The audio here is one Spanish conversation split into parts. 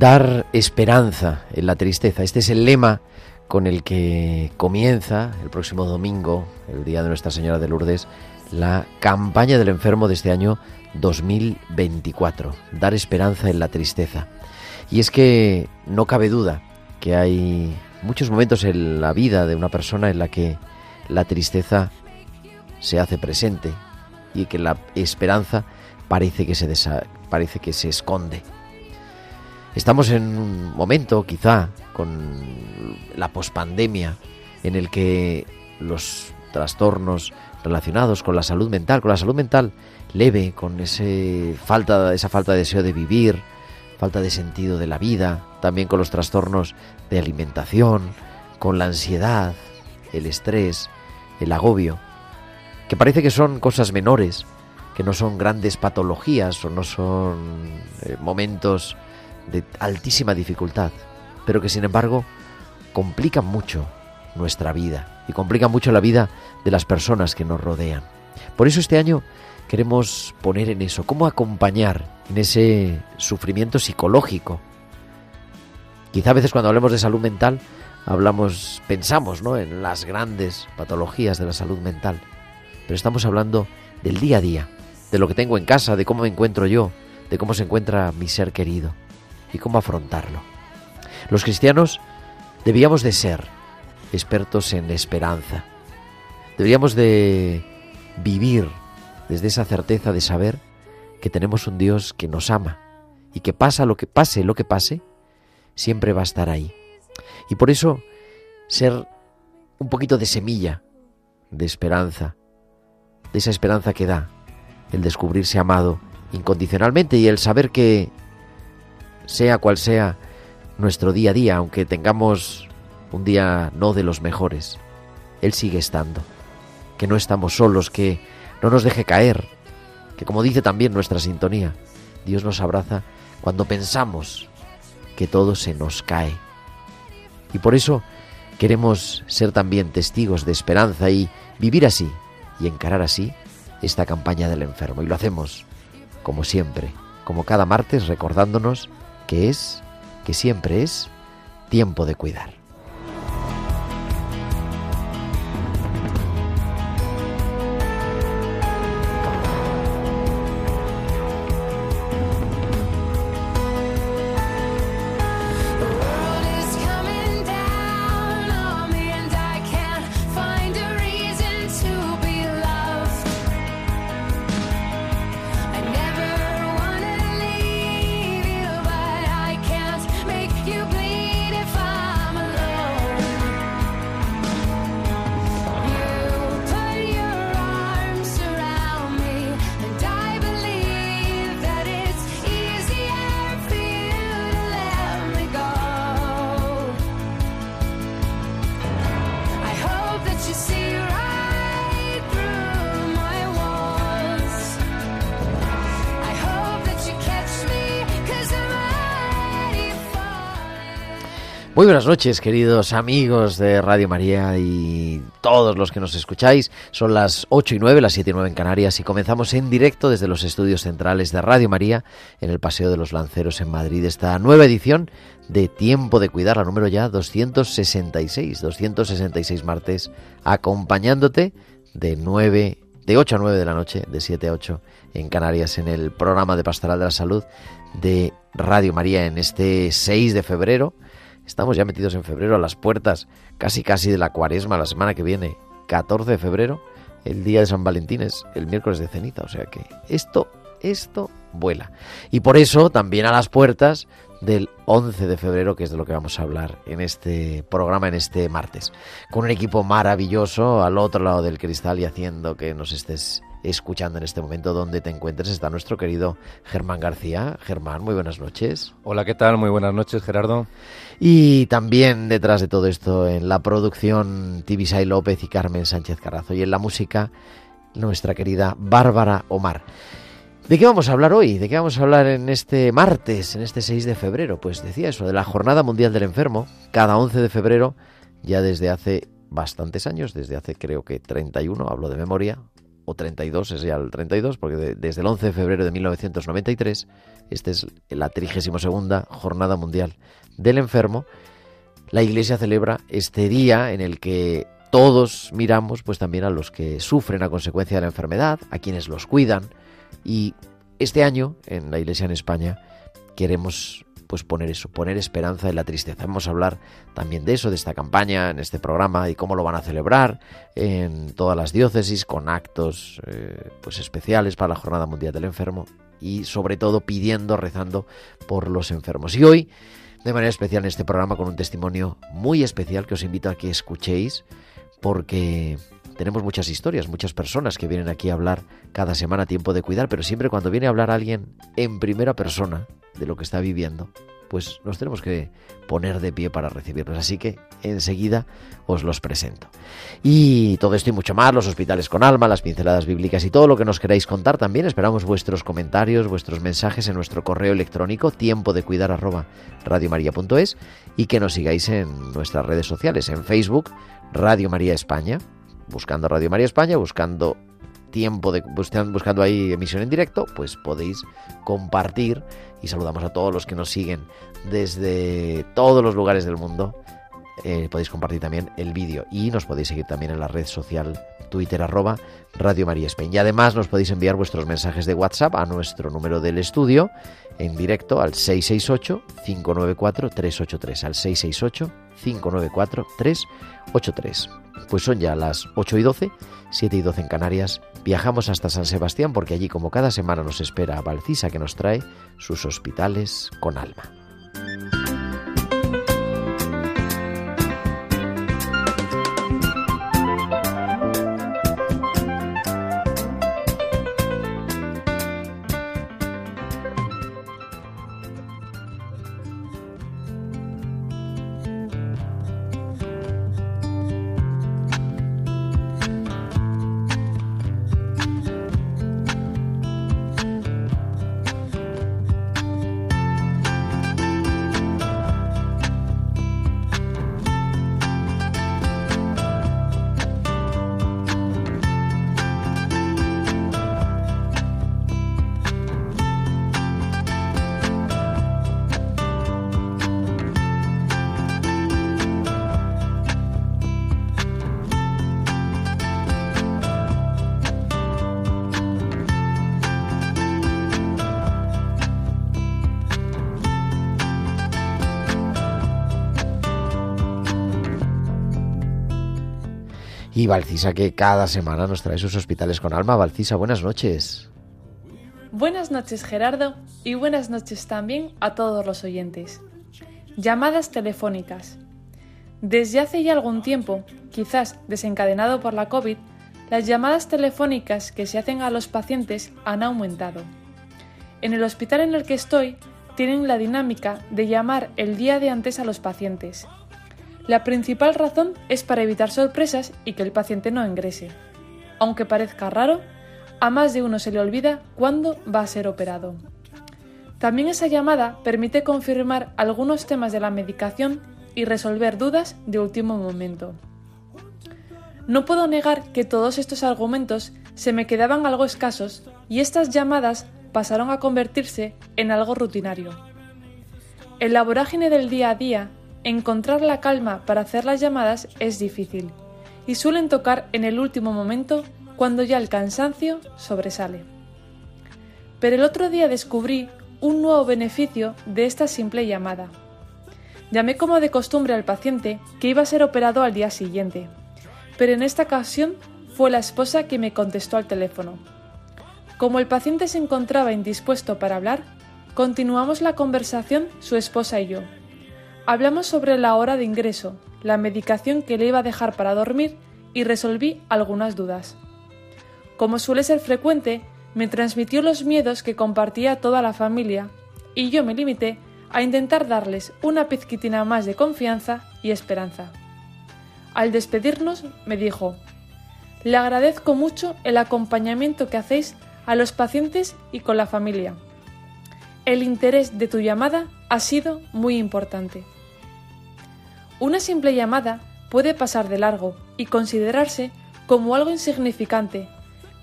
Dar esperanza en la tristeza. Este es el lema con el que comienza el próximo domingo, el día de Nuestra Señora de Lourdes, la campaña del enfermo de este año 2024. Dar esperanza en la tristeza. Y es que no cabe duda que hay muchos momentos en la vida de una persona en la que la tristeza se hace presente y que la esperanza parece que se, desa- parece que se esconde. Estamos en un momento, quizá, con la pospandemia, en el que los trastornos relacionados con la salud mental, con la salud mental leve, con ese falta, esa falta de deseo de vivir, falta de sentido de la vida, también con los trastornos de alimentación, con la ansiedad, el estrés, el agobio, que parece que son cosas menores, que no son grandes patologías o no son eh, momentos de altísima dificultad, pero que sin embargo complican mucho nuestra vida y complican mucho la vida de las personas que nos rodean. Por eso este año queremos poner en eso, cómo acompañar en ese sufrimiento psicológico. Quizá a veces cuando hablemos de salud mental hablamos, pensamos, ¿no? en las grandes patologías de la salud mental, pero estamos hablando del día a día, de lo que tengo en casa, de cómo me encuentro yo, de cómo se encuentra mi ser querido y cómo afrontarlo. Los cristianos debíamos de ser expertos en esperanza. Deberíamos de vivir desde esa certeza de saber que tenemos un Dios que nos ama y que pasa lo que pase, lo que pase, siempre va a estar ahí. Y por eso ser un poquito de semilla de esperanza, de esa esperanza que da el descubrirse amado incondicionalmente y el saber que sea cual sea nuestro día a día, aunque tengamos un día no de los mejores, Él sigue estando, que no estamos solos, que no nos deje caer, que como dice también nuestra sintonía, Dios nos abraza cuando pensamos que todo se nos cae. Y por eso queremos ser también testigos de esperanza y vivir así y encarar así esta campaña del enfermo. Y lo hacemos, como siempre, como cada martes, recordándonos que es, que siempre es, tiempo de cuidar. Muy buenas noches, queridos amigos de Radio María y todos los que nos escucháis. Son las 8 y 9, las 7 y 9 en Canarias y comenzamos en directo desde los estudios centrales de Radio María en el Paseo de los Lanceros en Madrid esta nueva edición de Tiempo de Cuidar, la número ya 266, 266 martes, acompañándote de 9, de 8 a 9 de la noche, de 7 a 8 en Canarias en el programa de Pastoral de la Salud de Radio María en este 6 de febrero Estamos ya metidos en febrero a las puertas, casi casi de la cuaresma, la semana que viene, 14 de febrero, el día de San Valentín es el miércoles de ceniza, o sea que esto, esto vuela. Y por eso también a las puertas del 11 de febrero, que es de lo que vamos a hablar en este programa, en este martes, con un equipo maravilloso al otro lado del cristal y haciendo que nos estés escuchando en este momento donde te encuentres está nuestro querido Germán García. Germán, muy buenas noches. Hola, ¿qué tal? Muy buenas noches, Gerardo. Y también detrás de todo esto, en la producción, Tibisay López y Carmen Sánchez Carrazo. Y en la música, nuestra querida Bárbara Omar. ¿De qué vamos a hablar hoy? ¿De qué vamos a hablar en este martes, en este 6 de febrero? Pues decía eso, de la Jornada Mundial del Enfermo, cada 11 de febrero, ya desde hace bastantes años, desde hace creo que 31, hablo de memoria, o 32, es ya el 32, porque desde el 11 de febrero de 1993, esta es la 32 Jornada Mundial del Enfermo, la Iglesia celebra este día en el que todos miramos pues también a los que sufren a consecuencia de la enfermedad, a quienes los cuidan, y este año en la Iglesia en España queremos pues poner eso, poner esperanza en la tristeza. Vamos a hablar también de eso, de esta campaña, en este programa y cómo lo van a celebrar en todas las diócesis con actos eh, pues especiales para la Jornada Mundial del Enfermo y sobre todo pidiendo, rezando por los enfermos. Y hoy, de manera especial en este programa, con un testimonio muy especial que os invito a que escuchéis porque tenemos muchas historias, muchas personas que vienen aquí a hablar cada semana tiempo de cuidar, pero siempre cuando viene a hablar alguien en primera persona de lo que está viviendo, pues nos tenemos que poner de pie para recibirlos. Así que enseguida os los presento. Y todo esto y mucho más, los hospitales con alma, las pinceladas bíblicas y todo lo que nos queráis contar también. Esperamos vuestros comentarios, vuestros mensajes en nuestro correo electrónico tiempo de cuidar arroba radiomaria.es y que nos sigáis en nuestras redes sociales, en Facebook, Radio María España, buscando Radio María España, buscando tiempo de buscando ahí emisión en directo, pues podéis compartir y saludamos a todos los que nos siguen desde todos los lugares del mundo. Eh, podéis compartir también el vídeo y nos podéis seguir también en la red social Twitter arroba Radio María España. Y además nos podéis enviar vuestros mensajes de WhatsApp a nuestro número del estudio en directo al 668-594-383. Al 668-594-383. Pues son ya las 8 y 12, 7 y 12 en Canarias. Viajamos hasta San Sebastián porque allí como cada semana nos espera Valcisa que nos trae sus hospitales con alma. Y Valcisa que cada semana nos trae sus hospitales con alma. Valcisa, buenas noches. Buenas noches Gerardo y buenas noches también a todos los oyentes. Llamadas telefónicas. Desde hace ya algún tiempo, quizás desencadenado por la COVID, las llamadas telefónicas que se hacen a los pacientes han aumentado. En el hospital en el que estoy, tienen la dinámica de llamar el día de antes a los pacientes la principal razón es para evitar sorpresas y que el paciente no ingrese. Aunque parezca raro, a más de uno se le olvida cuándo va a ser operado. También esa llamada permite confirmar algunos temas de la medicación y resolver dudas de último momento. No puedo negar que todos estos argumentos se me quedaban algo escasos y estas llamadas pasaron a convertirse en algo rutinario. En la vorágine del día a día, encontrar la calma para hacer las llamadas es difícil y suelen tocar en el último momento cuando ya el cansancio sobresale. Pero el otro día descubrí un nuevo beneficio de esta simple llamada. Llamé como de costumbre al paciente que iba a ser operado al día siguiente, pero en esta ocasión fue la esposa que me contestó al teléfono. Como el paciente se encontraba indispuesto para hablar, continuamos la conversación su esposa y yo. Hablamos sobre la hora de ingreso, la medicación que le iba a dejar para dormir y resolví algunas dudas. Como suele ser frecuente, me transmitió los miedos que compartía toda la familia y yo me limité a intentar darles una pizquitina más de confianza y esperanza. Al despedirnos me dijo, le agradezco mucho el acompañamiento que hacéis a los pacientes y con la familia. El interés de tu llamada ha sido muy importante. Una simple llamada puede pasar de largo y considerarse como algo insignificante,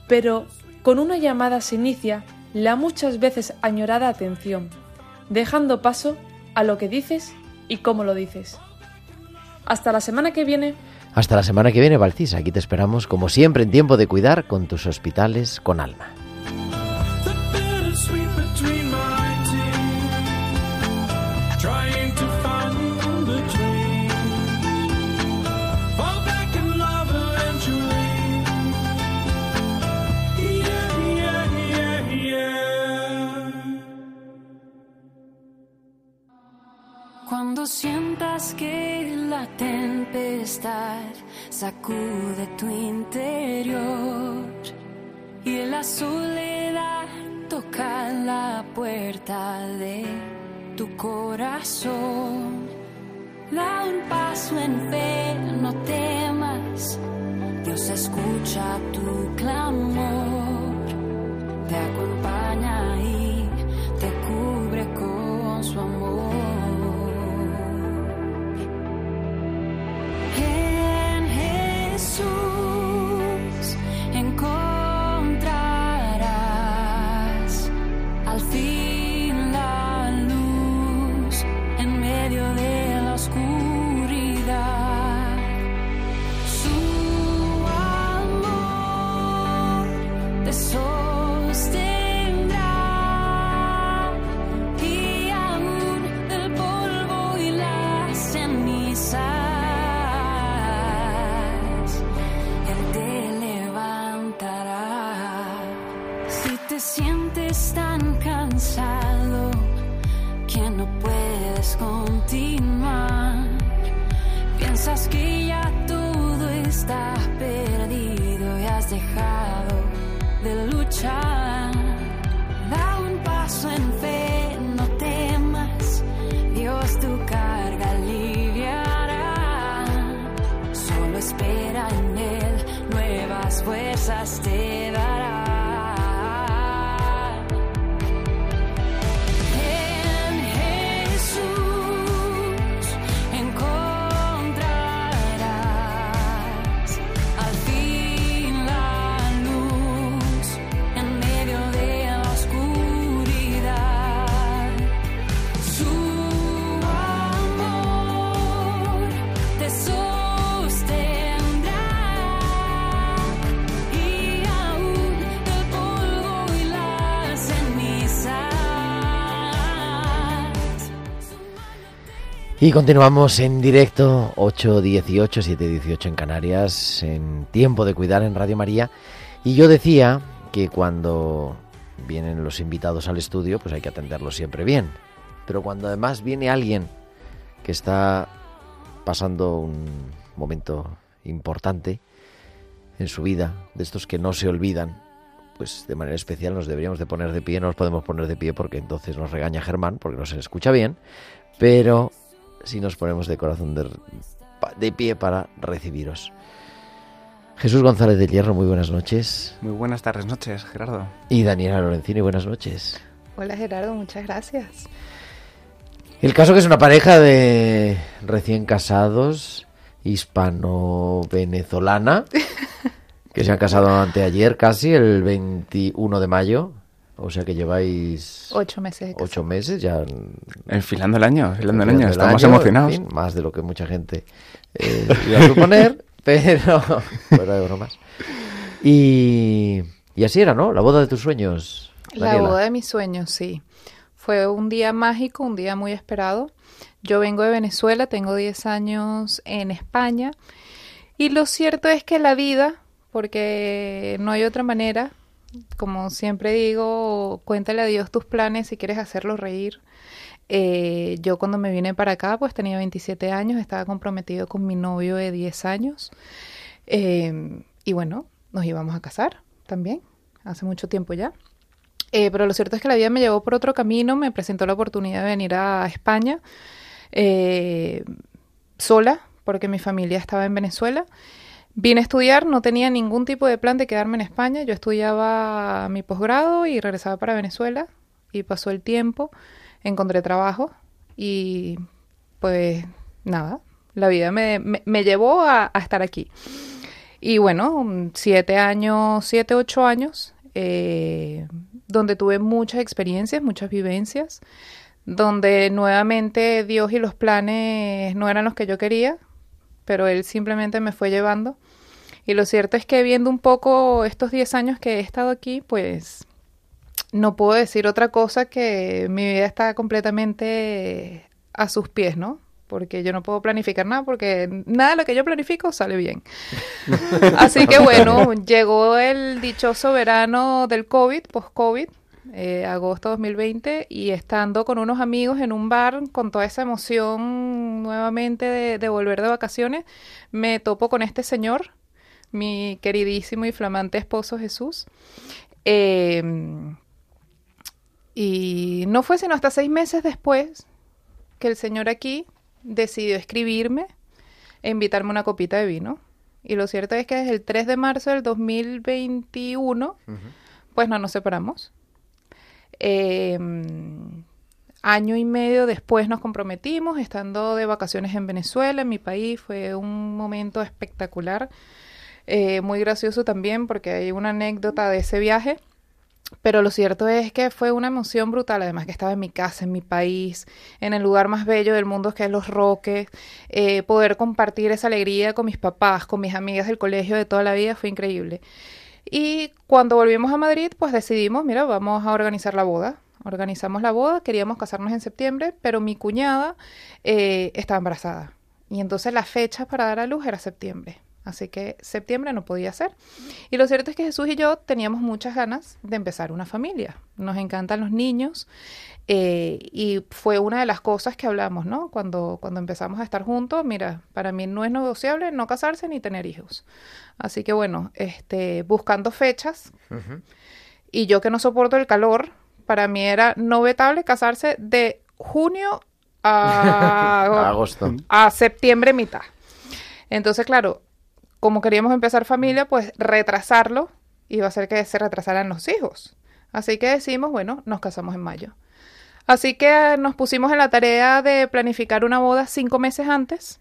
pero con una llamada se inicia la muchas veces añorada atención, dejando paso a lo que dices y cómo lo dices. Hasta la semana que viene. Hasta la semana que viene, Valcis. Aquí te esperamos, como siempre, en tiempo de cuidar con tus hospitales con alma. Sacude tu interior y la soledad toca la puerta de tu corazón, da un paso en fe, no temas, Dios escucha tu clamor, te acompaña y te cubre con su amor. Cansado que no puedes continuar, Y continuamos en directo 8.18, 7.18 en Canarias, en tiempo de cuidar en Radio María. Y yo decía que cuando vienen los invitados al estudio, pues hay que atenderlos siempre bien. Pero cuando además viene alguien que está pasando un momento importante en su vida, de estos que no se olvidan, pues de manera especial nos deberíamos de poner de pie, no nos podemos poner de pie porque entonces nos regaña Germán, porque no se escucha bien, pero si nos ponemos de corazón de, de pie para recibiros. Jesús González de Hierro, muy buenas noches. Muy buenas tardes, noches, Gerardo. Y Daniela Lorenzini, buenas noches. Hola Gerardo, muchas gracias. El caso que es una pareja de recién casados, hispano-venezolana, que se han casado anteayer casi, el 21 de mayo. O sea que lleváis Ocho meses ocho meses ya. Enfilando el año, enfilando el año. Estamos año, emocionados. en fin, más de lo que mucha gente eh, iba a suponer, pero fuera de bromas. Y, y así era, ¿no? La boda de tus sueños. La Daniela. boda de mis sueños, sí. Fue un día mágico, un día muy esperado. Yo vengo de Venezuela, tengo 10 años en España. Y lo cierto es que la vida, porque no hay otra manera, como siempre digo, cuéntale a Dios tus planes si quieres hacerlo reír. Eh, yo cuando me vine para acá, pues tenía 27 años, estaba comprometido con mi novio de 10 años. Eh, y bueno, nos íbamos a casar también, hace mucho tiempo ya. Eh, pero lo cierto es que la vida me llevó por otro camino, me presentó la oportunidad de venir a España sola, porque mi familia estaba en Venezuela. Vine a estudiar, no tenía ningún tipo de plan de quedarme en España. Yo estudiaba mi posgrado y regresaba para Venezuela. Y pasó el tiempo, encontré trabajo y pues nada, la vida me, me- llevó a, a estar aquí. Y bueno, siete años, siete, ocho años, eh, donde tuve muchas experiencias, muchas vivencias, donde nuevamente Dios y los planes no eran los que yo quería, pero Él simplemente me fue llevando. Y lo cierto es que viendo un poco estos 10 años que he estado aquí, pues no puedo decir otra cosa que mi vida está completamente a sus pies, ¿no? Porque yo no puedo planificar nada, porque nada de lo que yo planifico sale bien. Así que bueno, llegó el dichoso verano del COVID, post-COVID, eh, agosto 2020, y estando con unos amigos en un bar, con toda esa emoción nuevamente de, de volver de vacaciones, me topo con este señor, mi queridísimo y flamante esposo Jesús. Eh, y no fue sino hasta seis meses después que el señor aquí decidió escribirme e invitarme una copita de vino. Y lo cierto es que desde el 3 de marzo del 2021, pues no nos separamos. Eh, año y medio después nos comprometimos, estando de vacaciones en Venezuela, en mi país. Fue un momento espectacular, eh, muy gracioso también, porque hay una anécdota de ese viaje. Pero lo cierto es que fue una emoción brutal, además que estaba en mi casa, en mi país, en el lugar más bello del mundo que es Los Roques, eh, poder compartir esa alegría con mis papás, con mis amigas del colegio de toda la vida fue increíble. Y cuando volvimos a Madrid, pues decidimos, mira, vamos a organizar la boda. Organizamos la boda, queríamos casarnos en septiembre, pero mi cuñada eh, estaba embarazada. Y entonces la fecha para dar a luz era septiembre. Así que septiembre no podía ser. Y lo cierto es que Jesús y yo teníamos muchas ganas de empezar una familia. Nos encantan los niños. eh, y fue una de las cosas que hablamos, ¿no? Cuando, cuando empezamos a estar juntos, mira, para mí no es negociable no casarse ni tener hijos. Así que bueno, este, buscando fechas. Y yo que no soporto el calor, para mí era no vetable casarse de junio a, Agosto. a septiembre mitad. Entonces, claro, como queríamos empezar familia, pues retrasarlo iba a hacer que se retrasaran los hijos. Así que decimos, bueno, nos casamos en mayo. Así que eh, nos pusimos en la tarea de planificar una boda cinco meses antes.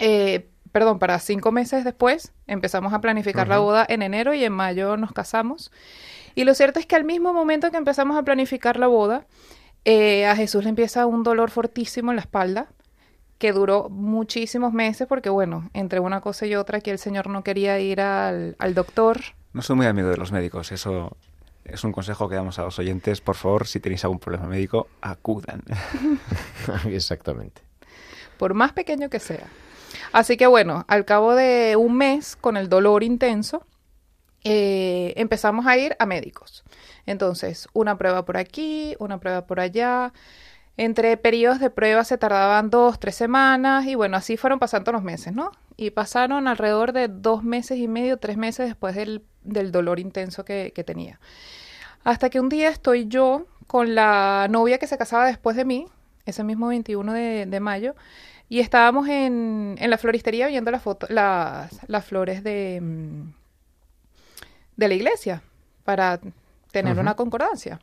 Eh, perdón, para cinco meses después empezamos a planificar la boda en enero y en mayo nos casamos. Y lo cierto es que al mismo momento que empezamos a planificar la boda, eh, a Jesús le empieza un dolor fortísimo en la espalda que duró muchísimos meses porque, bueno, entre una cosa y otra, que el señor no quería ir al, al doctor. No soy muy amigo de los médicos, eso es un consejo que damos a los oyentes. Por favor, si tenéis algún problema médico, acudan. Exactamente. por más pequeño que sea. Así que bueno, al cabo de un mes, con el dolor intenso, eh, empezamos a ir a médicos. Entonces, una prueba por aquí, una prueba por allá. Entre periodos de prueba se tardaban dos, tres semanas y bueno, así fueron pasando los meses, ¿no? Y pasaron alrededor de dos meses y medio, tres meses después del, del dolor intenso que, que tenía. Hasta que un día estoy yo con la novia que se casaba después de mí, ese mismo 21 de, de mayo, y estábamos en, en la floristería viendo las, foto- las, las flores de, mm, de la iglesia para tener una concordancia.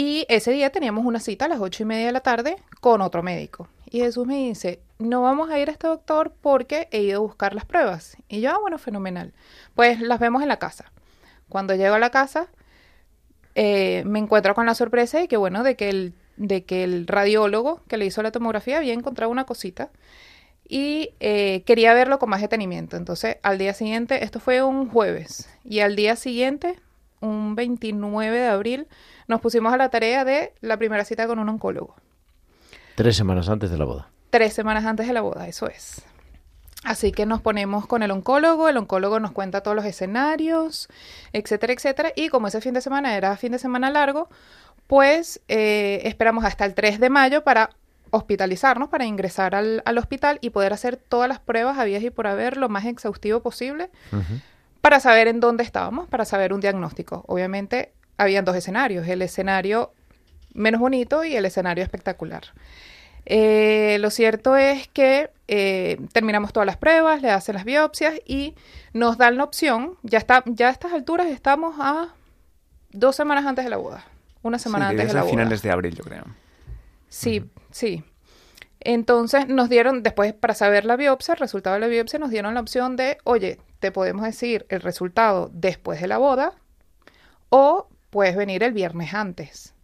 Y ese día teníamos una cita a las ocho y media de la tarde con otro médico. Y Jesús me dice, no vamos a ir a este doctor porque he ido a buscar las pruebas. Y yo, ah, bueno, fenomenal. Pues las vemos en la casa. Cuando llego a la casa, eh, me encuentro con la sorpresa de que, bueno, de que, el, de que el radiólogo que le hizo la tomografía había encontrado una cosita y eh, quería verlo con más detenimiento. Entonces, al día siguiente, esto fue un jueves, y al día siguiente, un 29 de abril, nos pusimos a la tarea de la primera cita con un oncólogo. Tres semanas antes de la boda. Tres semanas antes de la boda, eso es. Así que nos ponemos con el oncólogo, el oncólogo nos cuenta todos los escenarios, etcétera, etcétera. Y como ese fin de semana era fin de semana largo, pues eh, esperamos hasta el 3 de mayo para hospitalizarnos, para ingresar al, al hospital y poder hacer todas las pruebas habidas y por haber lo más exhaustivo posible para saber en dónde estábamos, para saber un diagnóstico. Obviamente, habían dos escenarios, el escenario menos bonito y el escenario espectacular. Eh, lo cierto es que eh, terminamos todas las pruebas, le hacen las biopsias y nos dan la opción, ya, está, ya a estas alturas estamos a dos semanas antes de la boda, una semana Sí, antes de la a boda. finales de abril, yo creo. Sí, sí. Entonces nos dieron, después para saber la biopsia, el resultado de la biopsia, nos dieron la opción de, oye, te podemos decir el resultado después de la boda o puedes venir el viernes antes.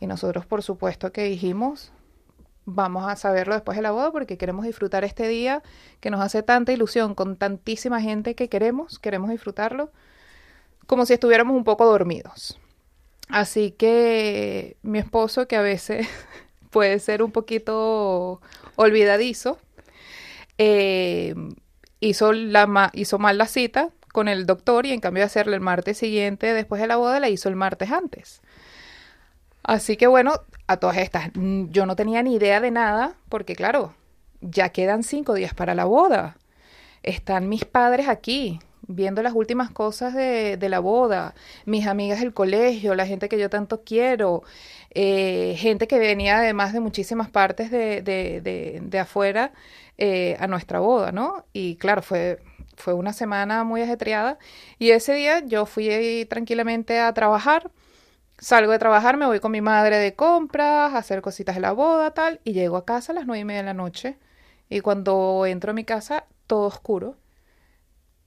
Y nosotros, por supuesto, que dijimos, vamos a saberlo después de la boda porque queremos disfrutar este día que nos hace tanta ilusión con tantísima gente que queremos, queremos disfrutarlo, como si estuviéramos un poco dormidos. Así que mi esposo, que a veces puede ser un poquito olvidadizo, eh, hizo, la ma- hizo mal la cita con el doctor y en cambio de hacerle el martes siguiente después de la boda, la hizo el martes antes. Así que bueno, a todas estas, yo no tenía ni idea de nada, porque claro, ya quedan cinco días para la boda. Están mis padres aquí, viendo las últimas cosas de, de la boda, mis amigas del colegio, la gente que yo tanto quiero, eh, gente que venía además de muchísimas partes de, de, de, de afuera eh, a nuestra boda, ¿no? Y claro, fue, fue una semana muy ajetreada. Y ese día yo fui tranquilamente a trabajar. Salgo de trabajar, me voy con mi madre de compras, a hacer cositas de la boda, tal, y llego a casa a las nueve y media de la noche. Y cuando entro a mi casa, todo oscuro,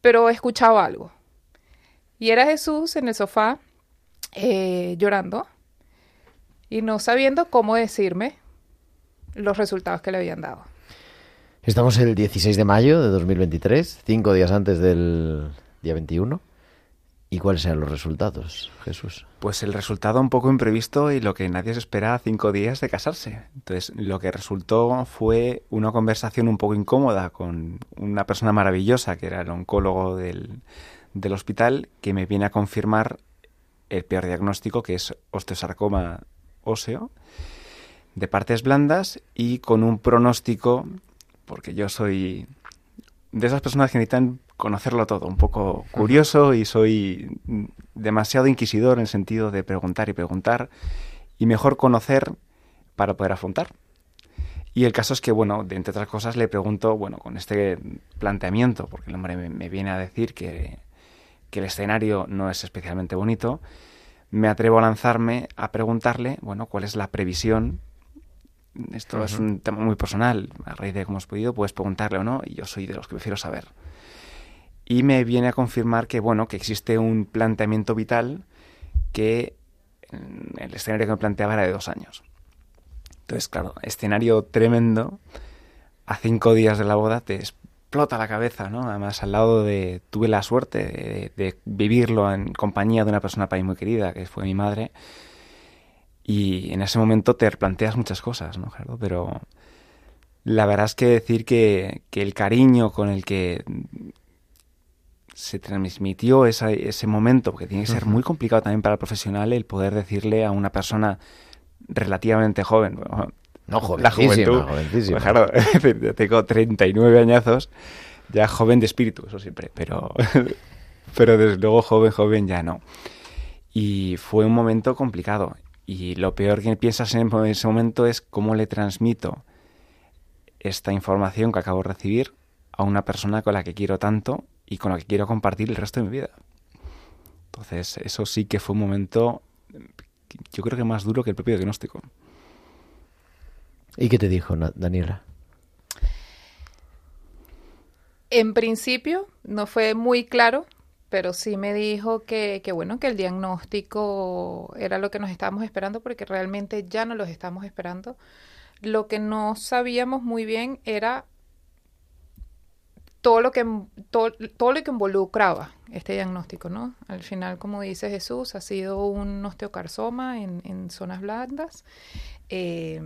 pero escuchaba algo. Y era Jesús en el sofá, eh, llorando, y no sabiendo cómo decirme los resultados que le habían dado. Estamos el 16 de mayo de 2023, cinco días antes del día 21. ¿Y cuáles serán los resultados, Jesús? Pues el resultado un poco imprevisto y lo que nadie se espera a cinco días de casarse. Entonces, lo que resultó fue una conversación un poco incómoda con una persona maravillosa, que era el oncólogo del, del hospital, que me viene a confirmar el peor diagnóstico, que es osteosarcoma óseo, de partes blandas y con un pronóstico, porque yo soy de esas personas que necesitan conocerlo todo, un poco curioso y soy demasiado inquisidor en el sentido de preguntar y preguntar y mejor conocer para poder afrontar. Y el caso es que, bueno, de entre otras cosas le pregunto, bueno, con este planteamiento, porque el hombre me, me viene a decir que, que el escenario no es especialmente bonito, me atrevo a lanzarme a preguntarle, bueno, cuál es la previsión esto es un tema muy personal. A raíz de cómo has podido, puedes preguntarle o no, y yo soy de los que prefiero saber. Y me viene a confirmar que, bueno, que existe un planteamiento vital que el escenario que me planteaba era de dos años. Entonces, claro, escenario tremendo. A cinco días de la boda te explota la cabeza, ¿no? Además, al lado de... Tuve la suerte de, de vivirlo en compañía de una persona para mí muy querida, que fue mi madre. Y en ese momento te planteas muchas cosas, ¿no, Gerardo? Pero la verdad es que decir que, que el cariño con el que se transmitió esa, ese momento, porque tiene que ser muy complicado también para el profesional el poder decirle a una persona relativamente joven, bueno, No, la jovencísima, juventud, pues claro, tengo 39 añazos, ya joven de espíritu, eso siempre, pero, pero desde luego joven, joven ya no. Y fue un momento complicado. Y lo peor que piensas en ese momento es cómo le transmito esta información que acabo de recibir a una persona con la que quiero tanto y con la que quiero compartir el resto de mi vida. Entonces, eso sí que fue un momento, yo creo que más duro que el propio diagnóstico. ¿Y qué te dijo Daniela? En principio no fue muy claro, pero sí me dijo que, que bueno, que el diagnóstico era lo que nos estábamos esperando porque realmente ya no los estamos esperando. Lo que no sabíamos muy bien era todo lo que todo, todo lo que involucraba este diagnóstico, ¿no? Al final, como dice Jesús, ha sido un osteocarcoma en, zonas blandas, eh,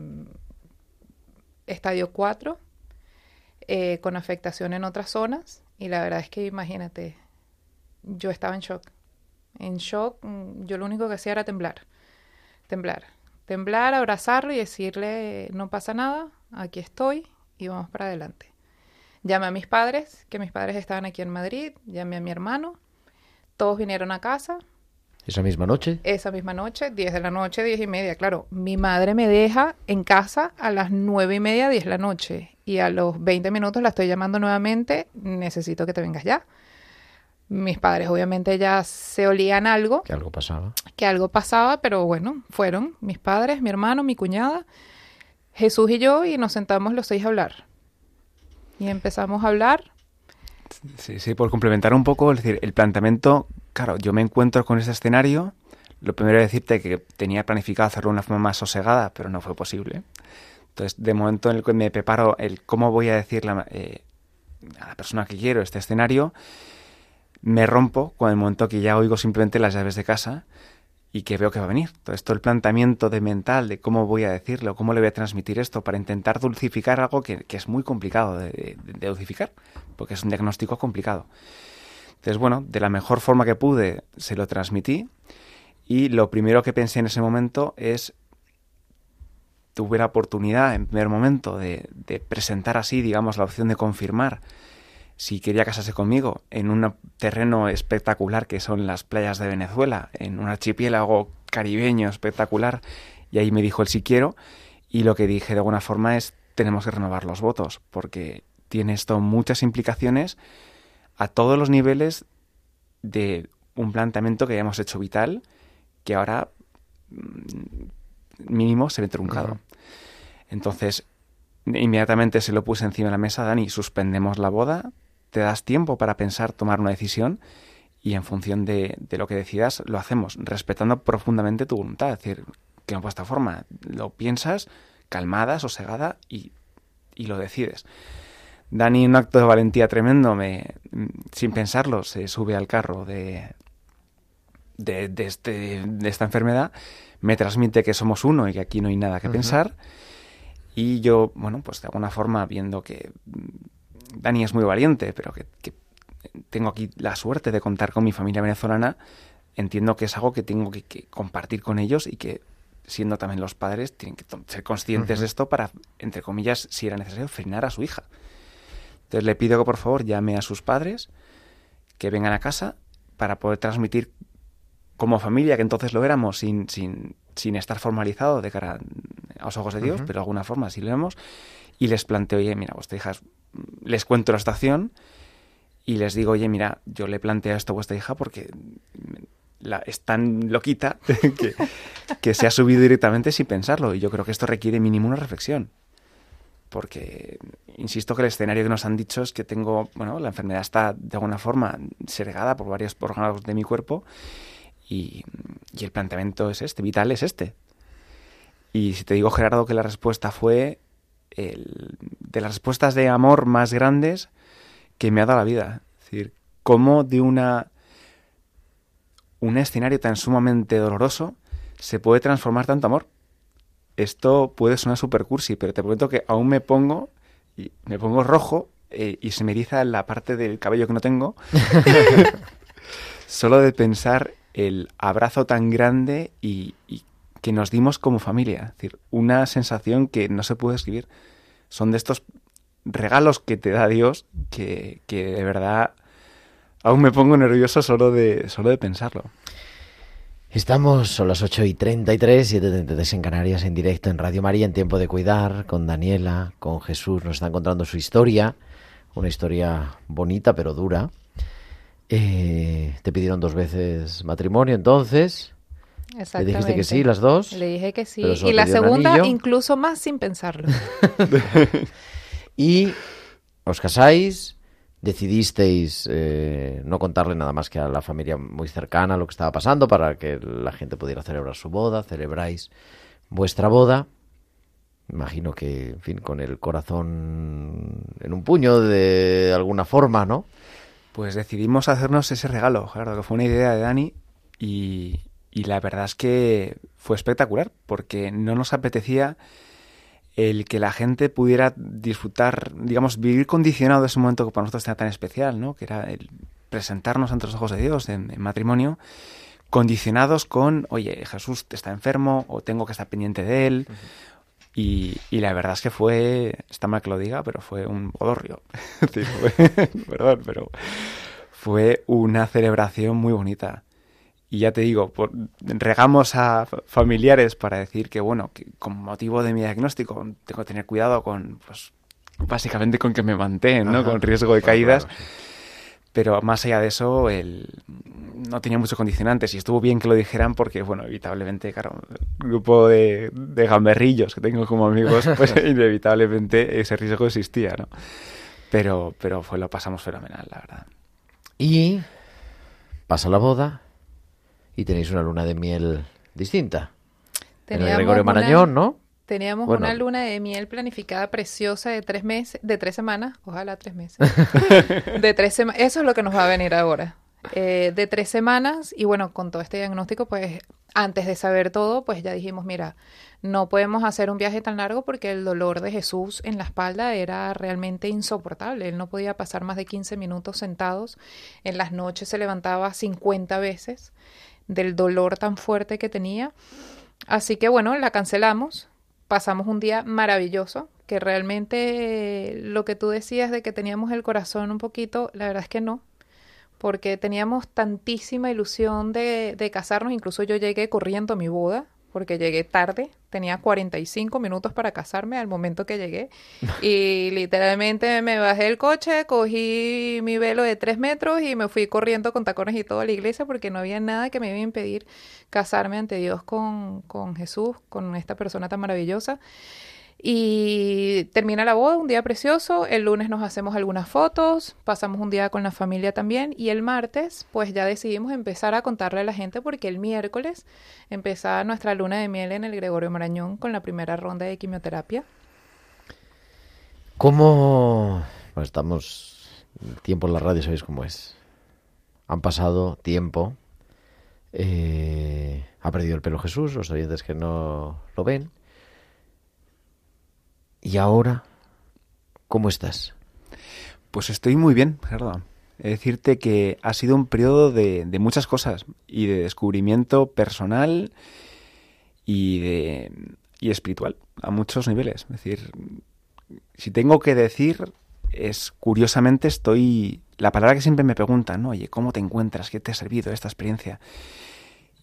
estadio 4, eh, con afectación en otras zonas, y la verdad es que imagínate, yo estaba en shock. En shock, mm, yo lo único que hacía era temblar, temblar, temblar, abrazarlo y decirle, no pasa nada, aquí estoy y vamos para adelante. Llamé a mis padres, que mis padres estaban aquí en Madrid, llamé a mi hermano, todos vinieron a casa, ¿Esa misma noche? esa misma noche, 10 de la noche, 10 y media, claro, mi madre me deja en casa a las 9 y media, 10 de la noche, y a los 20 minutos la estoy llamando nuevamente, necesito que te vengas ya. Mis padres obviamente ya se olían algo, Que algo pasaba. que algo pasaba, pero bueno, fueron mis padres, mi hermano, mi cuñada, Jesús y yo, y nos sentamos los seis a hablar. Y empezamos a hablar. Sí, sí, por complementar un poco, es decir, el planteamiento, claro, yo me encuentro con ese escenario, lo primero es decirte que tenía planificado hacerlo de una forma más sosegada, pero no fue posible. Entonces, de momento en el que me preparo el cómo voy a decirle a, eh, a la persona que quiero este escenario, me rompo con el momento que ya oigo simplemente las llaves de casa y que veo que va a venir. Entonces, todo el planteamiento de mental de cómo voy a decirlo, cómo le voy a transmitir esto para intentar dulcificar algo que, que es muy complicado de, de- dulcificar, porque es un diagnóstico complicado. Entonces, bueno, de la mejor forma que pude, se lo transmití y lo primero que pensé en ese momento es tuve la oportunidad en primer momento de, de presentar así, digamos, la opción de confirmar si quería casarse conmigo en un terreno espectacular que son las playas de Venezuela, en un archipiélago caribeño espectacular, y ahí me dijo el si quiero, y lo que dije de alguna forma es tenemos que renovar los votos, porque tiene esto muchas implicaciones a todos los niveles de un planteamiento que habíamos hecho vital, que ahora mm, mínimo se ve truncado. Entonces, inmediatamente se lo puse encima de la mesa, Dani, suspendemos la boda, te das tiempo para pensar, tomar una decisión y en función de, de lo que decidas lo hacemos, respetando profundamente tu voluntad. Es decir, que no esta forma, lo piensas calmada, sosegada y, y lo decides. Dani, en un acto de valentía tremendo, me, sin pensarlo, se sube al carro de, de, de este, de esta enfermedad, me transmite que somos uno y que aquí no hay nada que Ujú. pensar. Y yo, bueno, pues de alguna forma, viendo que Dani es muy valiente, pero que, que tengo aquí la suerte de contar con mi familia venezolana, entiendo que es algo que tengo que, que compartir con ellos y que, siendo también los padres, tienen que ser conscientes Ujú. de esto para, entre comillas, si era necesario, frenar a su hija. Entonces le pido que por favor llame a sus padres, que vengan a casa para poder transmitir como familia, que entonces lo éramos, sin, sin, sin estar formalizado de cara a los ojos de Dios, Ujú. pero de alguna forma sí lo vemos, y les planteo, oye, mira, vuestra hija, es- les cuento la situación y les digo, oye, mira, yo le planteo esto a vuestra hija porque la, es tan loquita que, se ha subido directamente sin pensarlo, y yo creo que esto requiere mínimo una reflexión. Porque, insisto que el escenario que nos han dicho es que tengo, bueno, la enfermedad está de alguna forma segregada por varios órganos de mi cuerpo y el planteamiento es este, vital es este. Y si te digo, Gerardo, que la respuesta fue el- de las respuestas de amor más grandes que me ha dado la vida. Es decir, cómo de una un escenario tan sumamente doloroso se puede transformar tanto amor. Esto puede sonar super cursi, pero te prometo que aún me pongo y me pongo rojo eh, y se me eriza la parte del cabello que no tengo solo de pensar el abrazo tan grande y, y que nos dimos como familia. Es decir, una sensación que no se puede escribir. Son de estos regalos que te da Dios que, que de verdad aún me pongo nervioso solo de, solo de pensarlo. Estamos, son las 8 y 33, 7.33 en Canarias, en directo en Radio María, en Tiempo de Cuidar, con Daniela, con Jesús, nos están contando su historia, una historia bonita pero dura. Eh, te pidieron dos veces matrimonio, entonces, Le dijiste Exactamente. que sí, las dos. Le dije que sí. Y la segunda, incluso más sin pensarlo. Y os casáis, decidisteis eh, no contarle nada más que a la familia muy cercana lo que estaba pasando para que la gente pudiera celebrar su boda, celebráis vuestra boda. Imagino que, en fin, con el corazón en un puño de alguna forma, ¿no? Pues decidimos hacernos ese regalo, Gerardo, que fue una idea de Dani y, y la verdad es que fue espectacular porque no nos apetecía el que la gente pudiera disfrutar, digamos, vivir condicionado de ese momento que para nosotros era tan especial, ¿no? Que era el presentarnos ante los ojos de Dios en, en matrimonio, condicionados con, oye, Jesús está enfermo o tengo que estar pendiente de él. Y, y la verdad es que fue, está mal que lo diga, pero fue un bodorrio. Perdón, pero fue una celebración muy bonita. Y ya te digo, por- regamos a fa- familiares para decir que, bueno, que con motivo de mi diagnóstico tengo que tener cuidado con, pues, básicamente con que me mantengan, ¿no? Ajá. Con riesgo de Claro, caídas. claro, sí. Pero más allá de eso, el... no tenía muchos condicionantes y estuvo bien que lo dijeran porque, bueno, inevitablemente, claro, el grupo de, de gamberrillos que tengo como amigos, pues inevitablemente ese riesgo existía, ¿no? Pero, pero fue, lo pasamos fenomenal, la verdad. Y pasa la boda y tenéis una luna de miel distinta. En el Teníamos Gregorio una- Marañón, ¿no? Teníamos Bueno. una luna de miel planificada preciosa de tres meses, de tres semanas, ojalá tres meses. de tres semanas, eso es lo que nos va a venir ahora. Eh, de tres semanas, y bueno, con todo este diagnóstico, pues antes de saber todo, pues ya dijimos, mira, no podemos hacer un viaje tan largo porque el dolor de Jesús en la espalda era realmente insoportable. Él no podía pasar más de 15 minutos sentados. En las noches se levantaba 50 veces del dolor tan fuerte que tenía. Así que bueno, la cancelamos. Pasamos un día maravilloso, que realmente eh, lo que tú decías de que teníamos el corazón un poquito, la verdad es que no, porque teníamos tantísima ilusión de, de casarnos, incluso yo llegué corriendo a mi boda, porque llegué tarde, tenía 45 minutos para casarme al momento que llegué, y literalmente me bajé del coche, cogí mi velo de 3 metros y me fui corriendo con tacones y todo a la iglesia, porque no había nada que me iba a impedir casarme ante Dios con, con Jesús, con esta persona tan maravillosa. Y termina la boda, un día precioso. El lunes nos hacemos algunas fotos, pasamos un día con la familia también. Y el martes, pues ya decidimos empezar a contarle a la gente porque el miércoles empezaba nuestra luna de miel en el Gregorio Marañón con la primera ronda de quimioterapia. ¿Cómo... Estamos... el tiempo en la radio, ¿sabéis cómo es? Han pasado tiempo. eh, ha perdido el pelo Jesús, los oyentes que no lo ven. Y ahora, ¿cómo estás? Pues estoy muy bien, Gerardo. He de decirte que ha sido un periodo de, de muchas cosas y de descubrimiento personal y de y espiritual a muchos niveles. Es decir, si tengo que decir es curiosamente estoy la palabra que siempre me preguntan, ¿no? Oye, ¿cómo te encuentras? ¿Qué te ha servido esta experiencia?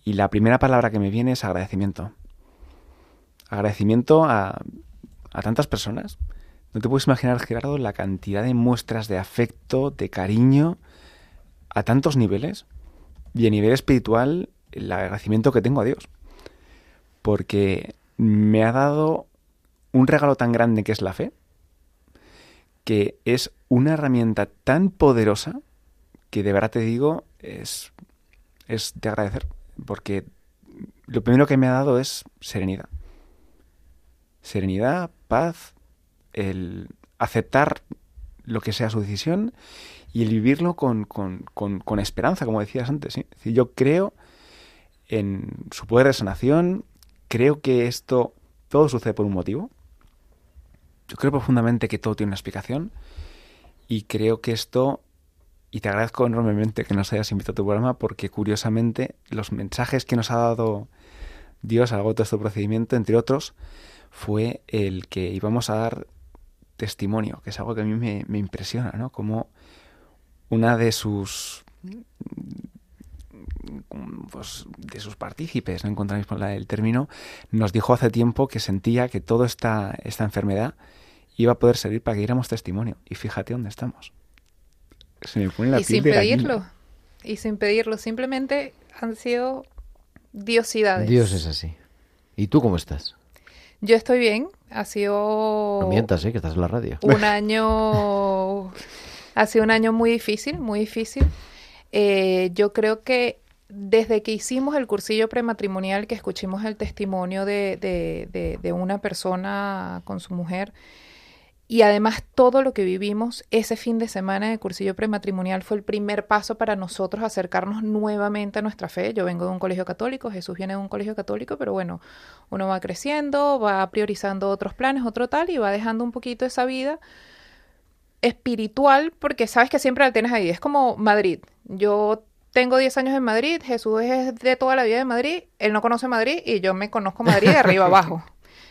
Y la primera palabra que me viene es agradecimiento. Agradecimiento a, a tantas personas. No te puedes imaginar, Gerardo, la cantidad de muestras de afecto, de cariño, a tantos niveles. Y a nivel espiritual, el agradecimiento que tengo a Dios. Porque me ha dado un regalo tan grande que es la fe, que es una herramienta tan poderosa que de verdad te digo es, es de agradecer. Porque lo primero que me ha dado es serenidad. Serenidad, paz, el aceptar lo que sea su decisión y el vivirlo con, con, con, esperanza, como decías antes. ¿sí? Yo creo en su poder de sanación, creo que esto todo sucede por un motivo. Yo creo profundamente que todo tiene una explicación y creo que esto, y te agradezco enormemente que nos hayas invitado a tu programa porque curiosamente los mensajes que nos ha dado Dios a lo de todo este procedimiento, entre otros, fue el que íbamos a dar testimonio, que es algo que a mí me, me impresiona, ¿no? Como una de sus pues, de sus partícipes, no encontramos el término, nos dijo hace tiempo que sentía que toda esta, esta enfermedad iba a poder servir para que diéramos testimonio. Y fíjate dónde estamos. Se me pone la y piel sin de gallina. pedirlo, y sin pedirlo, simplemente han sido diosidades. Dios es así. ¿Y tú cómo estás? Yo estoy bien. Ha sido No mientas, ¿eh? Que estás en la radio. un año, ha sido un año muy difícil, muy difícil. Eh, yo creo que desde que hicimos el cursillo prematrimonial, que escuchamos el testimonio de, de- de- de una persona con su mujer, y además todo lo que vivimos ese fin de semana de cursillo prematrimonial fue el primer paso para nosotros acercarnos nuevamente a nuestra fe. Yo vengo de un colegio católico, Jesús viene de un colegio católico, pero bueno, uno va creciendo, va priorizando otros planes, otro tal, y va dejando un poquito esa vida espiritual, porque sabes que siempre la tienes ahí. Es como Madrid. Yo tengo 10 años en Madrid, Jesús es de toda la vida de Madrid, él no conoce Madrid y yo me conozco Madrid de arriba abajo.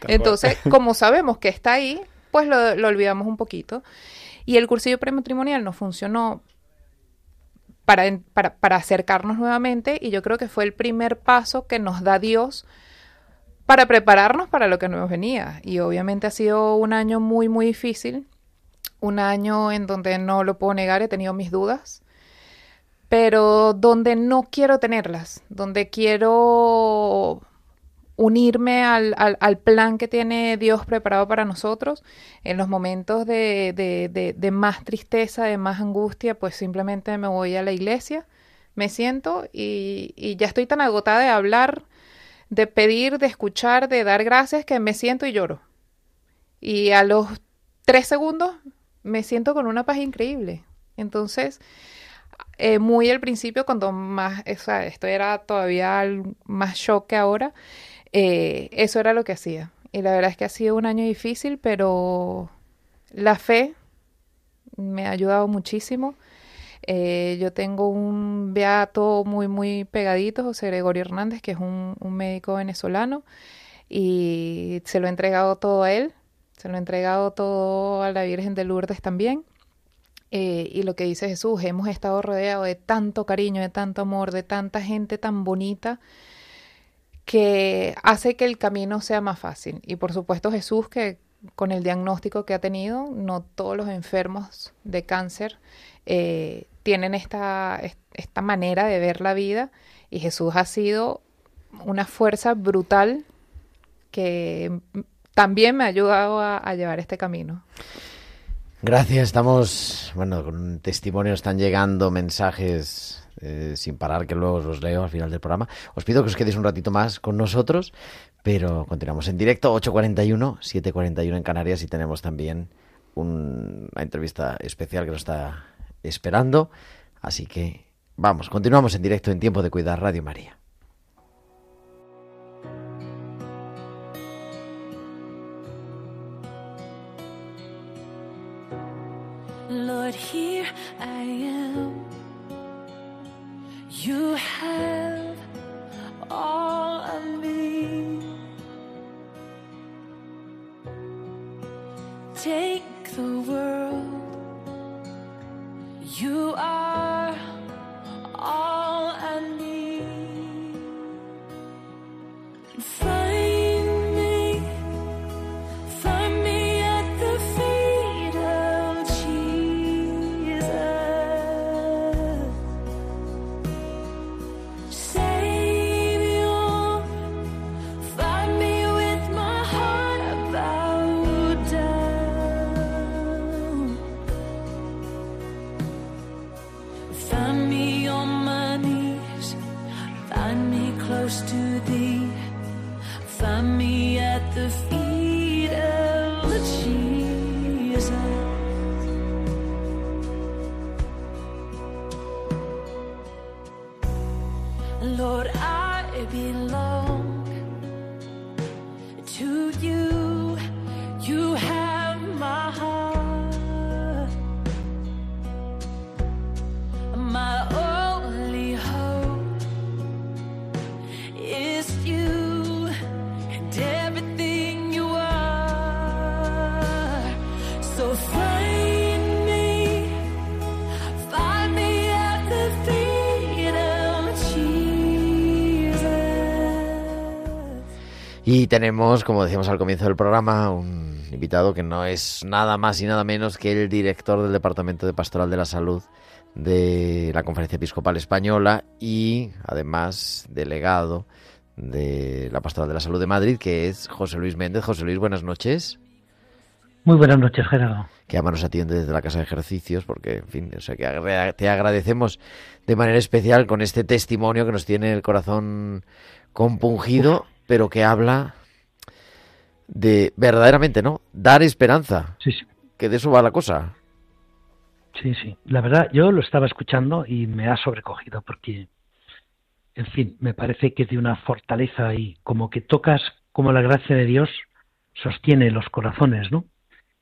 Entonces, como sabemos que está ahí, pues lo, olvidamos un poquito. Y el cursillo prematrimonial no funcionó para, para acercarnos nuevamente y yo creo que fue el primer paso que nos da Dios para prepararnos para lo que nos venía. Y obviamente ha sido un año muy, muy difícil, un año en donde no lo puedo negar, he tenido mis dudas, pero donde no quiero tenerlas, donde quiero unirme al, al- plan que tiene Dios preparado para nosotros. En los momentos de, de- de- más tristeza, de más angustia, pues simplemente me voy a la iglesia, me siento y, y ya estoy tan agotada de hablar, de pedir, de escuchar, de dar gracias, que me siento y lloro. Y a los tres segundos me siento con una paz increíble. Entonces, eh, muy al principio, cuando más, esto era todavía más shock que ahora, eh, eso era lo que hacía. Y la verdad es que ha sido un año difícil, pero la fe me ha ayudado muchísimo. Eh, yo tengo un beato muy, muy pegadito, José Gregorio Hernández, que es un, médico venezolano, y se lo he entregado todo a él, se lo he entregado todo a la Virgen de Lourdes también. Eh, y lo que dice Jesús, hemos estado rodeados de tanto cariño, de tanto amor, de tanta gente tan bonita que hace que el camino sea más fácil. Y por supuesto Jesús, que con el diagnóstico que ha tenido, no todos los enfermos de cáncer eh, tienen esta, es- esta manera de ver la vida. Y Jesús ha sido una fuerza brutal que también me ha ayudado a, a llevar este camino. Gracias, estamos, bueno, con testimonios están llegando mensajes eh, sin parar que luego os los leo al final del programa. Os pido que os quedéis un ratito más con nosotros, pero continuamos en directo, 8.41, 7.41 en Canarias y tenemos también un- una entrevista especial que nos está esperando. Así que vamos, continuamos en directo en Tiempo de Cuidar Radio María. Lord. You have all of me. Take the world. You are Y tenemos, como decíamos al comienzo del programa, un invitado que no es nada más y nada menos que el director del Departamento de Pastoral de la Salud de la Conferencia Episcopal Española y además delegado de la Pastoral de la Salud de Madrid, que es José Luis Méndez. José Luis, buenas noches. Muy buenas noches, Gerardo. Que además nos atiende desde la Casa de Ejercicios, porque, en fin, o sea, que te agradecemos de manera especial con este testimonio que nos tiene el corazón compungido, pero que habla de verdaderamente, ¿no? Dar esperanza, Sí, sí, que de eso va la cosa. sí, sí. La verdad, yo lo estaba escuchando y me ha sobrecogido porque, en fin, me parece que es de una fortaleza y como que tocas como la gracia de Dios sostiene los corazones, ¿no?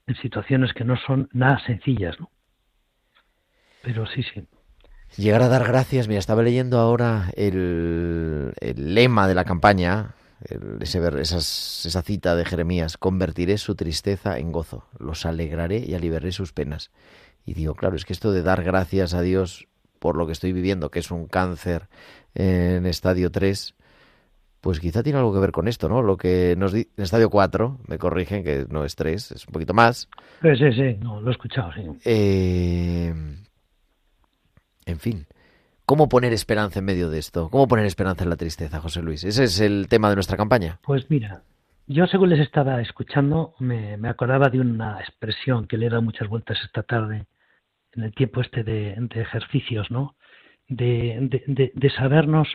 En situaciones que no son nada sencillas, ¿no? Pero sí, sí. Llegar a dar gracias, mira, estaba leyendo ahora el, el lema de la campaña, el- ese esas- esa cita de Jeremías, convertiré su tristeza en gozo, los alegraré y aliviaré sus penas. Y digo, claro, es que esto de dar gracias a Dios por lo que estoy viviendo, que es un cáncer en estadio 3, pues quizá tiene algo que ver con esto, ¿no? Lo que nos di en estadio 4, me corrigen que no es 3, es un poquito más. Sí, sí, sí, no, lo he escuchado, sí. Eh, en fin, ¿cómo poner esperanza en medio de esto? ¿Cómo poner esperanza en la tristeza, José Luis? Ese es el tema de nuestra campaña. Pues mira, yo según les estaba escuchando, me, me acordaba de una expresión que le he dado muchas vueltas esta tarde, en el tiempo este de, de ejercicios, ¿no? De, de- de- sabernos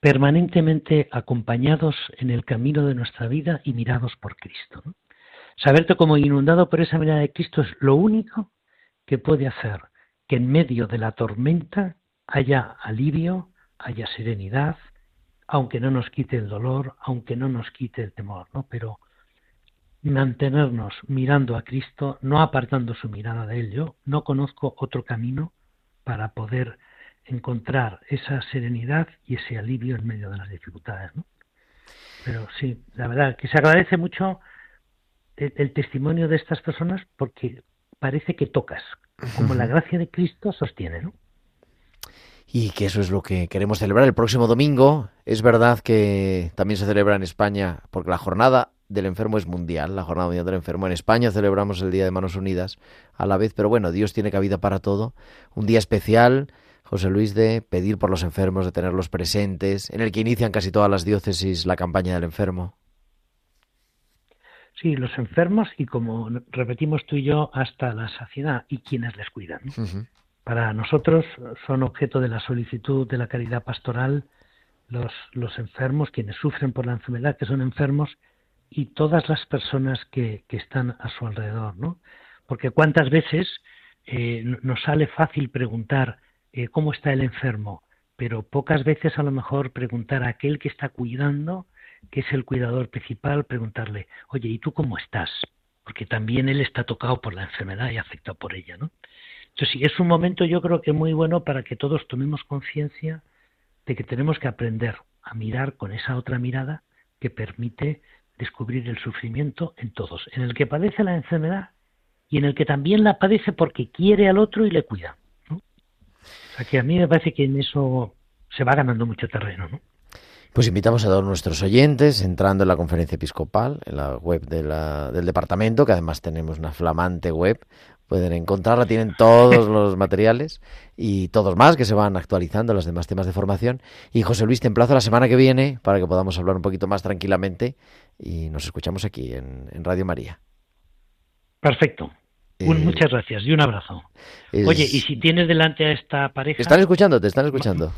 permanentemente acompañados en el camino de nuestra vida y mirados por Cristo. Saberte como inundado por esa mirada de Cristo es lo único que puede hacer que en medio de la tormenta haya alivio, haya serenidad, aunque no nos quite el dolor, aunque no nos quite el temor, ¿no? Pero mantenernos mirando a Cristo, no apartando su mirada de él. Yo no conozco otro camino para poder encontrar esa serenidad y ese alivio en medio de las dificultades, ¿no? Pero sí, la verdad que se agradece mucho el, el testimonio de estas personas porque parece que tocas, como la gracia de Cristo sostiene, ¿no? Y que eso es lo que queremos celebrar el próximo domingo. Es verdad que también se celebra en España, porque la jornada del enfermo es mundial, la jornada mundial del enfermo. En España celebramos el Día de Manos Unidas a la vez, pero bueno, Dios tiene cabida para todo. Un día especial, José Luis, de pedir por los enfermos, de tenerlos presentes, en el que inician casi todas las diócesis la campaña del enfermo. Sí, los enfermos y como repetimos tú y yo, hasta la saciedad y quienes les cuidan. Para nosotros son objeto de la solicitud de la caridad pastoral los, los enfermos, quienes sufren por la enfermedad, que son enfermos, y todas las personas que, están a su alrededor, ¿no? Porque cuántas veces eh, nos sale fácil preguntar eh, cómo está el enfermo, pero pocas veces a lo mejor preguntar a aquel que está cuidando, que es el cuidador principal, preguntarle, oye, ¿y tú cómo estás? Porque también él está tocado por la enfermedad y afectado por ella, ¿no? Entonces, sí, es un momento yo creo que muy bueno para que todos tomemos conciencia de que tenemos que aprender a mirar con esa otra mirada que permite descubrir el sufrimiento en todos, en el que padece la enfermedad y en el que también la padece porque quiere al otro y le cuida. O sea que a mí me parece que en eso se va ganando mucho terreno. ¿no? Pues invitamos a todos nuestros oyentes entrando en la conferencia episcopal, en la web del departamento, que además tenemos una flamante web. Pueden encontrarla, tienen todos los materiales y todos más que se van actualizando, los demás temas de formación. Y José Luis, te emplazo la semana que viene para que podamos hablar un poquito más tranquilamente y nos escuchamos aquí en, en Radio María. Perfecto. Un- Eh, muchas gracias y un abrazo. Es- Oye, y si tienes delante a esta pareja... Están escuchando, te están escuchando.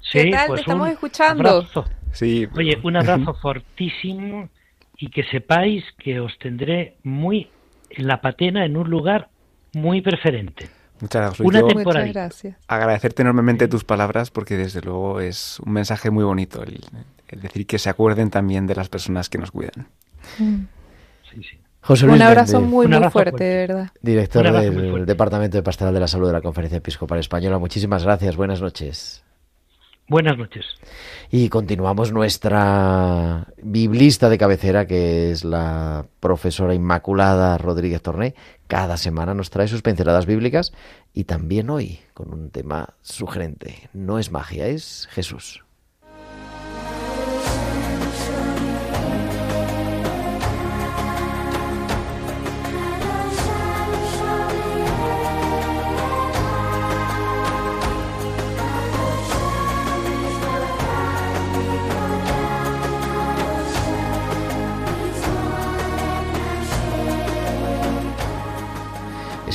Sí, ¿Qué tal? pues Te estamos un escuchando. abrazo. Sí, Oye, un abrazo fortísimo y que sepáis que os tendré muy en la patena en un lugar muy preferente. muchas gracias. Luis. Una Yo tem- Muchas gracias. agradecerte enormemente tus palabras porque desde luego es un mensaje muy bonito el, el decir que se acuerden también de las personas que nos cuidan. Sí, sí. José Luis Un abrazo Méndez, muy, muy abrazo fuerte, fuerte. de verdad. director del. Departamento de Pastoral de la Salud de la Conferencia Episcopal Española. Muchísimas gracias, buenas noches. Buenas noches. Y continuamos nuestra biblista de cabecera, que es la profesora Inmaculada Rodríguez Torné. Cada semana nos trae sus pinceladas bíblicas y también hoy con un tema sugerente. No es magia, es Jesús.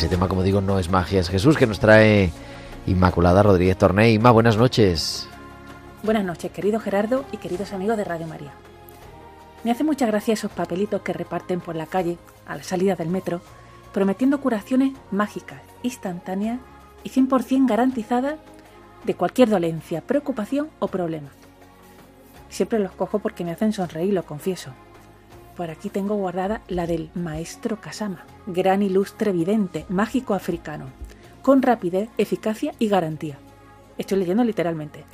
Ese tema, como digo, no es magia, es Jesús que nos trae Inmaculada Rodríguez Torney. Inma, buenas noches. Buenas noches, querido Gerardo y queridos amigos de Radio María. Me hace mucha gracia esos papelitos que reparten por la calle a la salida del metro, prometiendo curaciones mágicas, instantáneas y 100% garantizadas de cualquier dolencia, preocupación o problema. Siempre los cojo porque me hacen sonreír, lo confieso. Aquí tengo guardada la del maestro Kasama, gran ilustre vidente, mágico africano, con rapidez, eficacia y garantía. Estoy leyendo literalmente.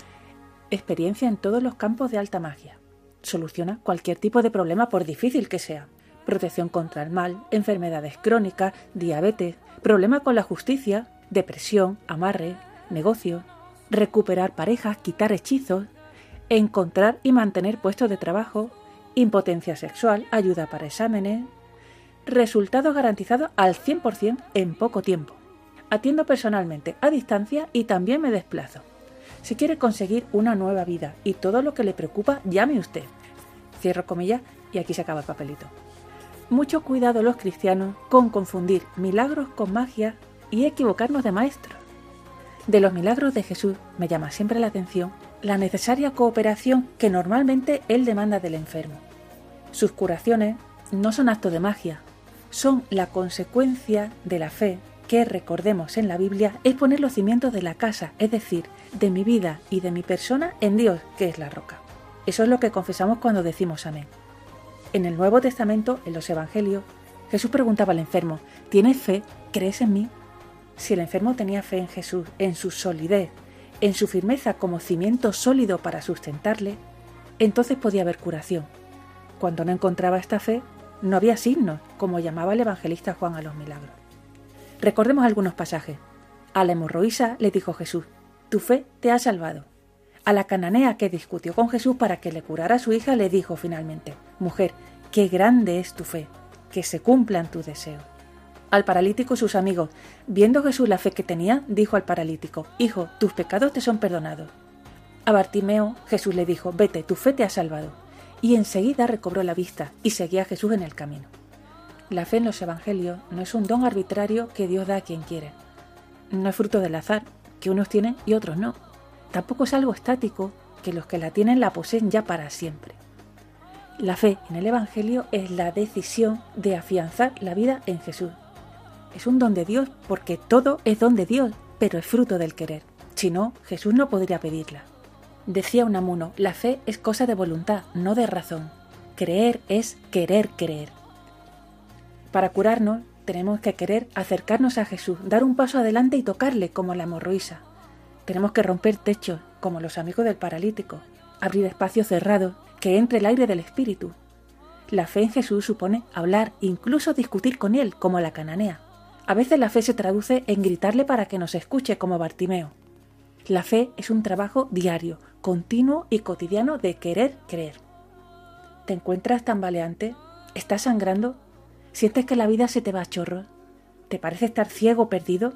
Experiencia en todos los campos de alta magia. Soluciona cualquier tipo de problema por difícil que sea. Protección contra el mal, enfermedades crónicas, diabetes, problema con la justicia, depresión, amarre, negocio, recuperar parejas, quitar hechizos, encontrar y mantener puestos de trabajo, impotencia sexual, ayuda para exámenes, resultados garantizados al 100% en poco tiempo. Atiendo personalmente a distancia y también me desplazo. Si quiere conseguir una nueva vida y todo lo que le preocupa, llame usted. Cierro comillas y aquí se acaba el papelito. Mucho cuidado los cristianos con confundir milagros con magia y equivocarnos de maestro. De los milagros de Jesús me llama siempre la atención la necesaria cooperación que normalmente Él demanda del enfermo. Sus curaciones no son actos de magia, son la consecuencia de la fe que, recordemos en la Biblia, es poner los cimientos de la casa, es decir, de mi vida y de mi persona en Dios, que es la roca. Eso es lo que confesamos cuando decimos amén. En el Nuevo Testamento, en los Evangelios, Jesús preguntaba al enfermo, ¿tienes fe? ¿Crees en mí? Si el enfermo tenía fe en Jesús, en su solidez, en su firmeza como cimiento sólido para sustentarle, entonces podía haber curación. Cuando no encontraba esta fe, no había signos, como llamaba el evangelista Juan a los milagros. Recordemos algunos pasajes. A la hemorroísa le dijo Jesús, tu fe te ha salvado. A la cananea que discutió con Jesús para que le curara a su hija le dijo finalmente, mujer, qué grande es tu fe, que se cumplan tus deseos. Al paralítico sus amigos, viendo Jesús la fe que tenía, dijo al paralítico, Hijo, tus pecados te son perdonados. A Bartimeo Jesús le dijo, Vete, tu fe te ha salvado. Y enseguida recobró la vista y seguía a Jesús en el camino. La fe en los evangelios no es un don arbitrario que Dios da a quien quiere. No es fruto del azar, que unos tienen y otros no. Tampoco es algo estático, que los que la tienen la poseen ya para siempre. La fe en el Evangelio es la decisión de afianzar la vida en Jesús. Es un don de Dios porque todo es don de Dios, pero es fruto del querer. Si no, Jesús no podría pedirla. Decía Unamuno, la fe es cosa de voluntad, no de razón. Creer es querer creer. Para curarnos, tenemos que querer acercarnos a Jesús, dar un paso adelante y tocarle como la hemorroísa. Tenemos que romper techos, como los amigos del paralítico, abrir espacios cerrados, que entre el aire del Espíritu. La fe en Jesús supone hablar, incluso discutir con Él, como la cananea. A veces la fe se traduce en gritarle para que nos escuche, como Bartimeo. La fe es un trabajo diario, continuo y cotidiano de querer creer. ¿Te encuentras tambaleante? ¿Estás sangrando? ¿Sientes que la vida se te va a chorro? ¿Te parece estar ciego o perdido?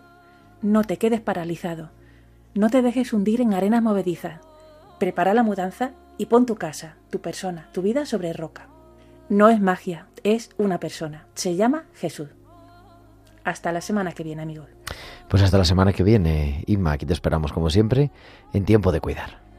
No te quedes paralizado. No te dejes hundir en arenas movedizas. Prepara la mudanza y pon tu casa, tu persona, tu vida sobre roca. No es magia, es una persona. Se llama Jesús. Hasta la semana que viene, amigos. Pues hasta la semana que viene, Inma, aquí te esperamos como siempre, en tiempo de cuidar.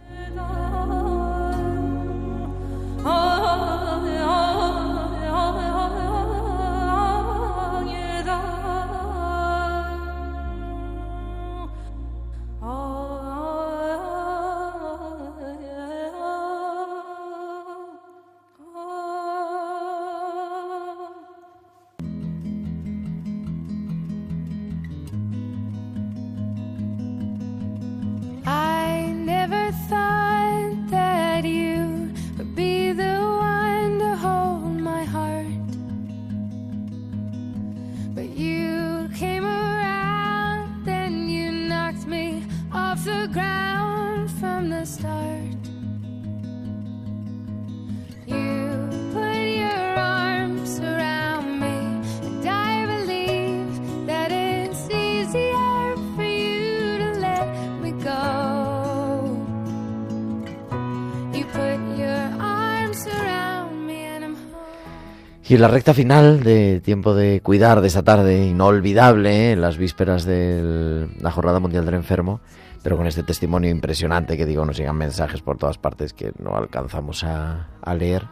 Y la recta final de tiempo de cuidar de esta tarde, inolvidable, en las vísperas de la Jornada Mundial del Enfermo, pero con este testimonio impresionante que digo, nos llegan mensajes por todas partes que no alcanzamos a, leer.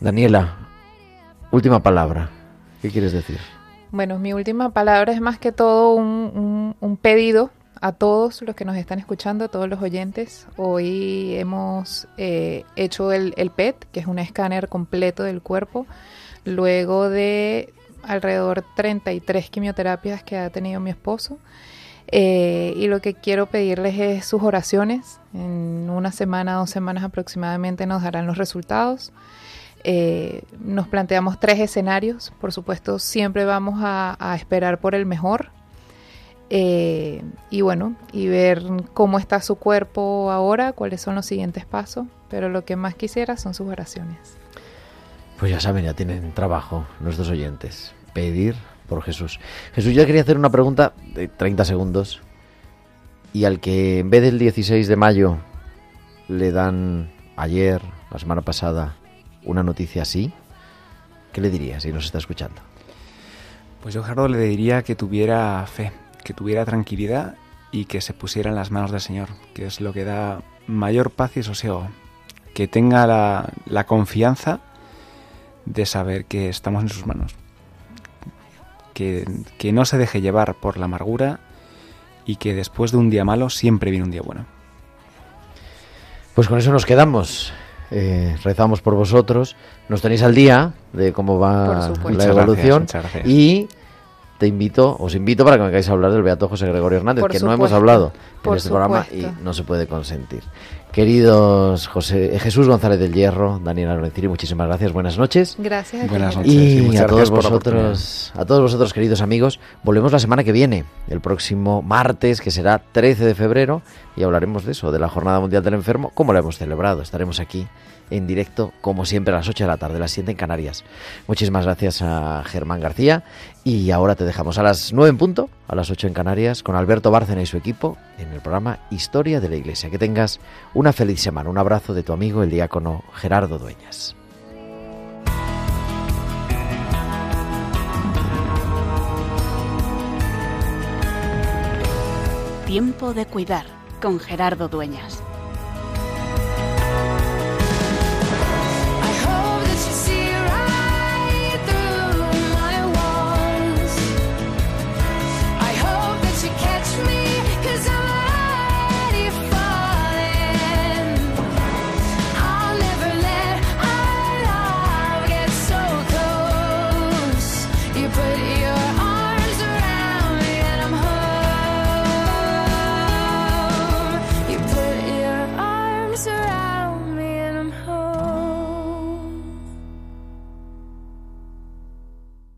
Daniela, última palabra. ¿Qué quieres decir? Bueno, mi última palabra es más que todo un pedido a todos los que nos están escuchando, a todos los oyentes. Hoy hemos eh, hecho el, el PET, que es un escáner completo del cuerpo, luego de alrededor 33 quimioterapias que ha tenido mi esposo. Eh, y lo que quiero pedirles es sus oraciones. En una semana, dos semanas aproximadamente nos darán los resultados. Eh, nos planteamos tres escenarios. Por supuesto, siempre vamos a, a esperar por el mejor. Eh, y bueno, y ver cómo está su cuerpo ahora, cuáles son los siguientes pasos. Pero lo que más quisiera son sus oraciones. Pues ya saben, ya tienen trabajo nuestros oyentes. Pedir por Jesús. Jesús, yo quería hacer una pregunta de 30 segundos. Y al que en vez del 16 de mayo le dan ayer, la semana pasada, una noticia así, ¿qué le diría si nos está escuchando? Pues yo, Gerardo, le diría que tuviera fe, que tuviera tranquilidad y que se pusiera en las manos del Señor, que es lo que da mayor paz y sosiego. Que tenga la, la confianza de saber que estamos en sus manos. Que, que no se deje llevar por la amargura y que después de un día malo siempre viene un día bueno. Pues con eso nos quedamos. Eh, rezamos por vosotros. Nos tenéis al día de cómo va la Muchas evolución. gracias, muchas gracias. Y te invito, os invito para que me hagáis a hablar del Beato José Gregorio Hernández, Por que no hemos hablado en por este programa y no se puede consentir. Queridos José, eh, Jesús González del Hierro, Daniela Lorenzini, muchísimas gracias, buenas noches. Gracias. Buenas noches. Y, a todos vosotros, a todos vosotros, queridos amigos, volvemos la semana que viene, el próximo martes, que será 13 de febrero, y hablaremos de eso, de la Jornada Mundial del Enfermo, cómo la hemos celebrado. Estaremos aquí en directo, como siempre, a las 8 de la tarde, las 7 en Canarias. Muchísimas gracias a Germán García, y ahora te dejamos a las 9 en punto, a las 8 en Canarias, con Alberto Bárcena y su equipo, en el programa Historia de la Iglesia. Que tengas una feliz semana. Un abrazo de tu amigo, el diácono Gerardo Dueñas. Tiempo de cuidar con Gerardo Dueñas.